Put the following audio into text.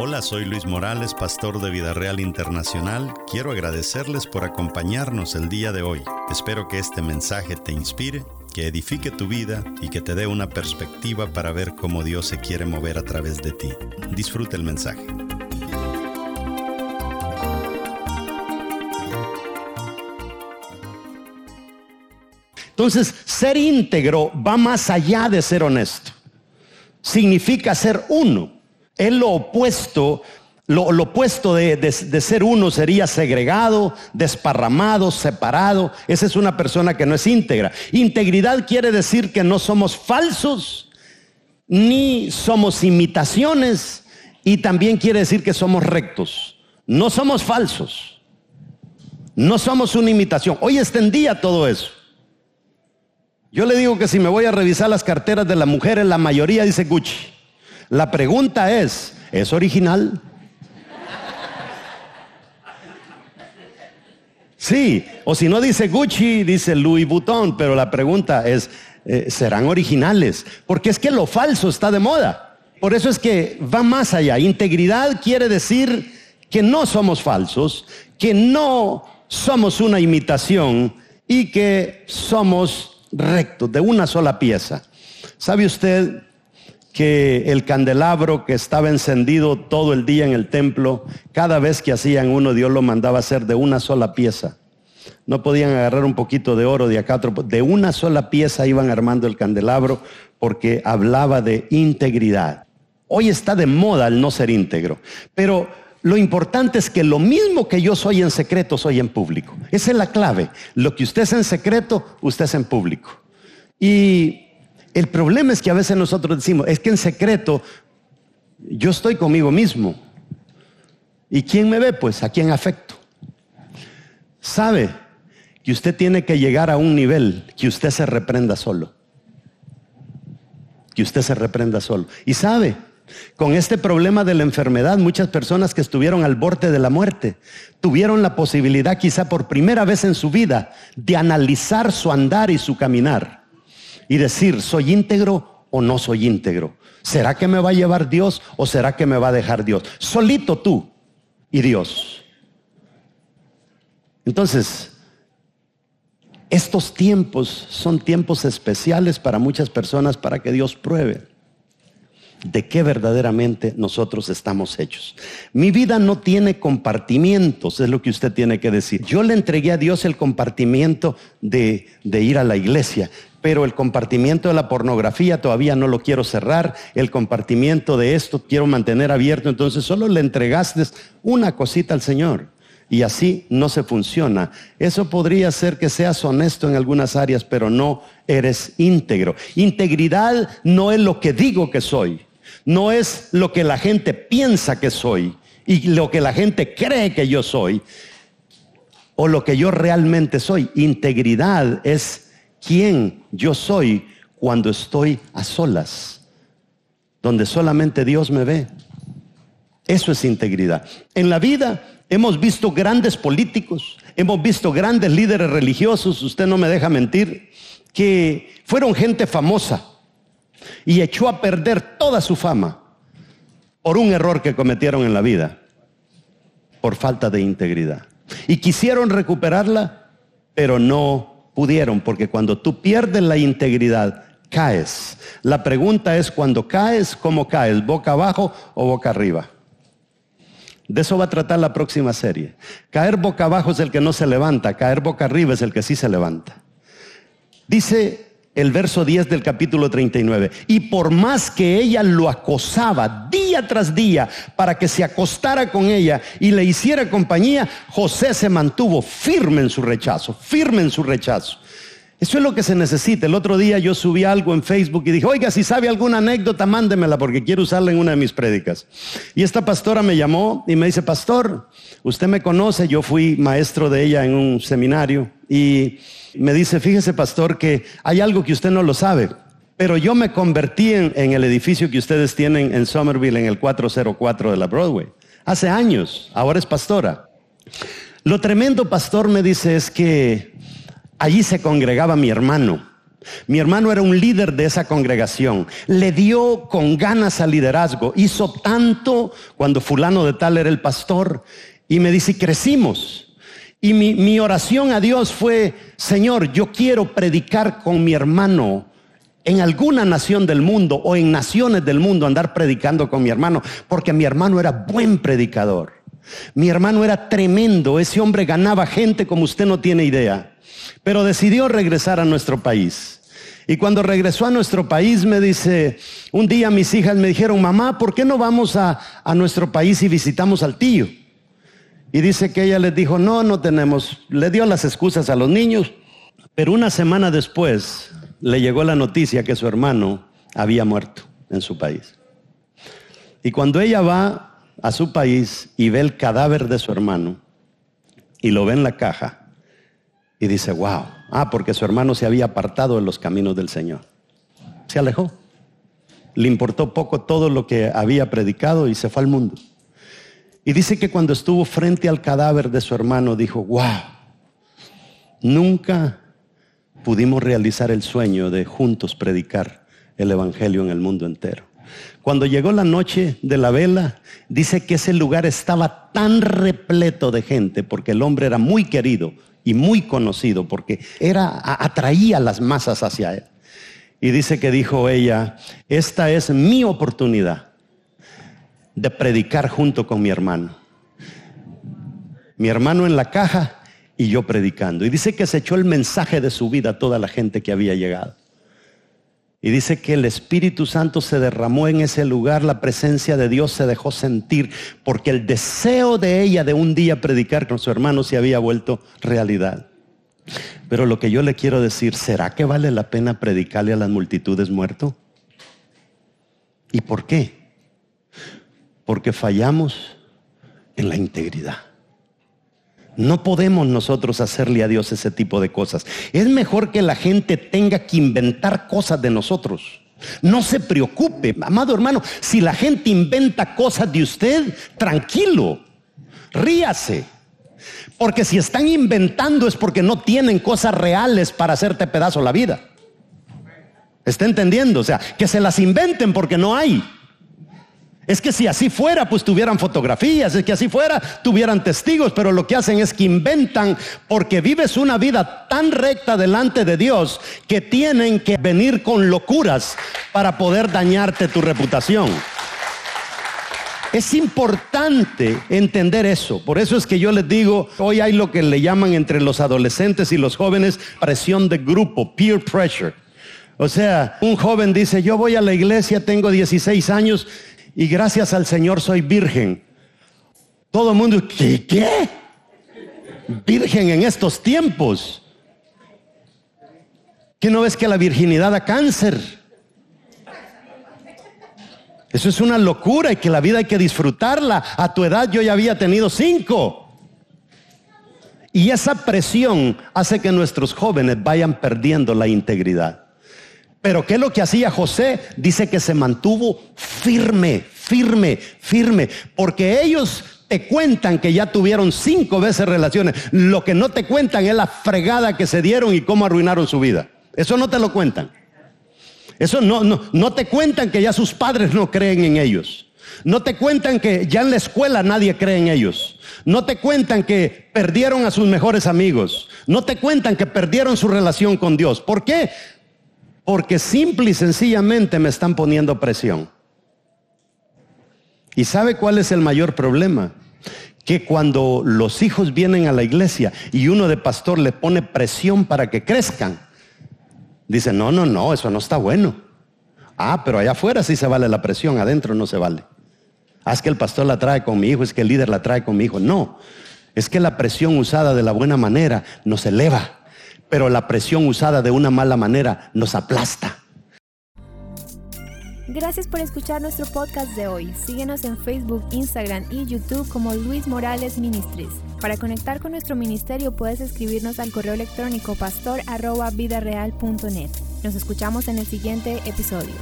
Hola, soy Luis Morales, pastor de Vida Real Internacional. Quiero agradecerles por acompañarnos el día de hoy. Espero que este mensaje te inspire, que edifique tu vida y que te dé una perspectiva para ver cómo Dios se quiere mover a través de ti. Disfruta el mensaje. Entonces, ser íntegro va más allá de ser honesto. Significa ser uno. Es lo opuesto, lo, opuesto de, de ser uno sería segregado, desparramado, separado. Esa es una persona que no es íntegra. Integridad quiere decir que no somos falsos, ni somos imitaciones, y también quiere decir que somos rectos. No somos falsos. No somos una imitación. Hoy extendía todo eso. Yo le digo que si me voy a revisar las carteras de las mujeres, la mayoría dice Gucci. La pregunta es, ¿es original? Sí, o si no dice Gucci, dice Louis Vuitton, pero la pregunta es, eh, ¿serán originales? Porque es que lo falso está de moda. Por eso es que va más allá. Integridad quiere decir que no somos falsos, que no somos una imitación y que somos recto, de una sola pieza. ¿Sabe usted que el candelabro que estaba encendido todo el día en el templo, cada vez que hacían uno, Dios lo mandaba hacer de una sola pieza? No podían agarrar un poquito de oro de acá de una sola pieza iban armando el candelabro porque hablaba de integridad. Hoy está de moda el no ser íntegro, pero lo importante es que lo mismo que yo soy en secreto, soy en público. Esa es la clave. Lo que usted es en secreto, usted es en público. Y el problema es que a veces nosotros decimos, es que en secreto yo estoy conmigo mismo. ¿Y quién me ve? Pues a quién afecto. Sabe que usted tiene que llegar a un nivel que usted se reprenda solo. Que usted se reprenda solo. Y sabe con este problema de la enfermedad, muchas personas que estuvieron al borde de la muerte tuvieron la posibilidad quizá por primera vez en su vida de analizar su andar y su caminar y decir, ¿soy íntegro o no soy íntegro? ¿Será que me va a llevar Dios o será que me va a dejar Dios? Solito tú y Dios. Entonces, estos tiempos son tiempos especiales para muchas personas para que Dios pruebe de qué verdaderamente nosotros estamos hechos. Mi vida no tiene compartimientos, es lo que usted tiene que decir. Yo le entregué a Dios el compartimiento de, de ir a la iglesia, pero el compartimiento de la pornografía todavía no lo quiero cerrar, el compartimiento de esto quiero mantener abierto, entonces solo le entregaste una cosita al Señor. Y así no se funciona. Eso podría ser que seas honesto en algunas áreas, pero no eres íntegro. Integridad no es lo que digo que soy no es lo que la gente piensa que soy y lo que la gente cree que yo soy o lo que yo realmente soy. Integridad es quién yo soy cuando estoy a solas, donde solamente Dios me ve. Eso es integridad. En la vida hemos visto grandes políticos, hemos visto grandes líderes religiosos, usted no me deja mentir, que fueron gente famosa y echó a perder toda su fama por un error que cometieron en la vida, por falta de integridad. Y quisieron recuperarla, pero no pudieron, porque cuando tú pierdes la integridad, caes. La pregunta es, cuando caes, ¿cómo caes? ¿Boca abajo o boca arriba? De eso va a tratar la próxima serie. Caer boca abajo es el que no se levanta, caer boca arriba es el que sí se levanta. Dice el verso 10 del capítulo 39. Y por más que ella lo acosaba día tras día para que se acostara con ella y le hiciera compañía, José se mantuvo firme en su rechazo, firme en su rechazo. Eso es lo que se necesita. El otro día yo subí algo en Facebook y dije, oiga, si sabe alguna anécdota, mándemela porque quiero usarla en una de mis prédicas. Y esta pastora me llamó y me dice, pastor, usted me conoce, yo fui maestro de ella en un seminario y me dice, fíjese pastor que hay algo que usted no lo sabe, pero yo me convertí en, el edificio que ustedes tienen en Somerville, en el 404 de la Broadway. Hace años, ahora es pastora. Lo tremendo, pastor, me dice, es que allí se congregaba mi hermano. Mi hermano era un líder de esa congregación. Le dio con ganas al liderazgo. Hizo tanto cuando fulano de tal era el pastor. Y me dice, crecimos. Y mi, oración a Dios fue, Señor, yo quiero predicar con mi hermano en alguna nación del mundo o en naciones del mundo andar predicando con mi hermano, porque mi hermano era buen predicador. Mi hermano era tremendo, ese hombre ganaba gente como usted no tiene idea, pero decidió regresar a nuestro país. Y cuando regresó a nuestro país me dice, un día mis hijas me dijeron, mamá, ¿por qué no vamos a, a nuestro país y visitamos al tío? Y dice que ella les dijo, no, no tenemos, le dio las excusas a los niños, pero una semana después le llegó la noticia que su hermano había muerto en su país. Y cuando ella va a su país y ve el cadáver de su hermano y lo ve en la caja y dice, wow, ah, porque su hermano se había apartado de los caminos del Señor. Se alejó. Le importó poco todo lo que había predicado y se fue al mundo. Y dice que cuando estuvo frente al cadáver de su hermano dijo, wow, nunca pudimos realizar el sueño de juntos predicar el Evangelio en el mundo entero. Cuando llegó la noche de la vela, dice que ese lugar estaba tan repleto de gente, porque el hombre era muy querido y muy conocido, porque era, atraía las masas hacia él. Y dice que dijo ella, esta es mi oportunidad de predicar junto con mi hermano. Mi hermano en la caja y yo predicando. Y dice que se echó el mensaje de su vida a toda la gente que había llegado. Y dice que el Espíritu Santo se derramó en ese lugar, la presencia de Dios se dejó sentir, porque el deseo de ella de un día predicar con su hermano se había vuelto realidad. Pero lo que yo le quiero decir, ¿será que vale la pena predicarle a las multitudes muerto? ¿Y por qué? Porque fallamos en la integridad. No podemos nosotros hacerle a Dios ese tipo de cosas. Es mejor que la gente tenga que inventar cosas de nosotros. No se preocupe, amado hermano, si la gente inventa cosas de usted, tranquilo, ríase. Porque si están inventando es porque no tienen cosas reales para hacerte pedazo la vida. ¿Está entendiendo? O sea, que se las inventen porque no hay. Es que si así fuera, pues tuvieran fotografías, es que así fuera, tuvieran testigos, pero lo que hacen es que inventan porque vives una vida tan recta delante de Dios que tienen que venir con locuras para poder dañarte tu reputación. Es importante entender eso. Por eso es que yo les digo, hoy hay lo que le llaman entre los adolescentes y los jóvenes presión de grupo, peer pressure. O sea, un joven dice, yo voy a la iglesia, tengo 16 años y gracias al Señor soy virgen. Todo el mundo, ¿qué? ¿Qué? Virgen en estos tiempos. ¿Qué no ves que la virginidad da cáncer? Eso es una locura y que la vida hay que disfrutarla. A tu edad yo ya había tenido cinco. Y esa presión hace que nuestros jóvenes vayan perdiendo la integridad. Pero ¿qué es lo que hacía José? Dice que se mantuvo firme, firme, firme, porque ellos te cuentan que ya tuvieron cinco veces relaciones. Lo que no te cuentan es la fregada que se dieron y cómo arruinaron su vida. Eso no te lo cuentan. Eso no, no, no te cuentan que ya sus padres no creen en ellos. No te cuentan que ya en la escuela nadie cree en ellos. No te cuentan que perdieron a sus mejores amigos. No te cuentan que perdieron su relación con Dios. ¿Por qué? Porque simple y sencillamente me están poniendo presión. ¿Y sabe cuál es el mayor problema? Que cuando los hijos vienen a la iglesia y uno de pastor le pone presión para que crezcan, dice, no, no, no, eso no está bueno. Ah, pero allá afuera sí se vale la presión, adentro no se vale. Ah, es que el pastor la trae con mi hijo, es que el líder la trae con mi hijo. No, es que la presión usada de la buena manera nos eleva pero la presión usada de una mala manera nos aplasta. Gracias por escuchar nuestro podcast de hoy. Síguenos en Facebook, Instagram y YouTube como Luis Morales Ministries. Para conectar con nuestro ministerio puedes escribirnos al correo electrónico pastor.vidareal.net. Nos escuchamos en el siguiente episodio.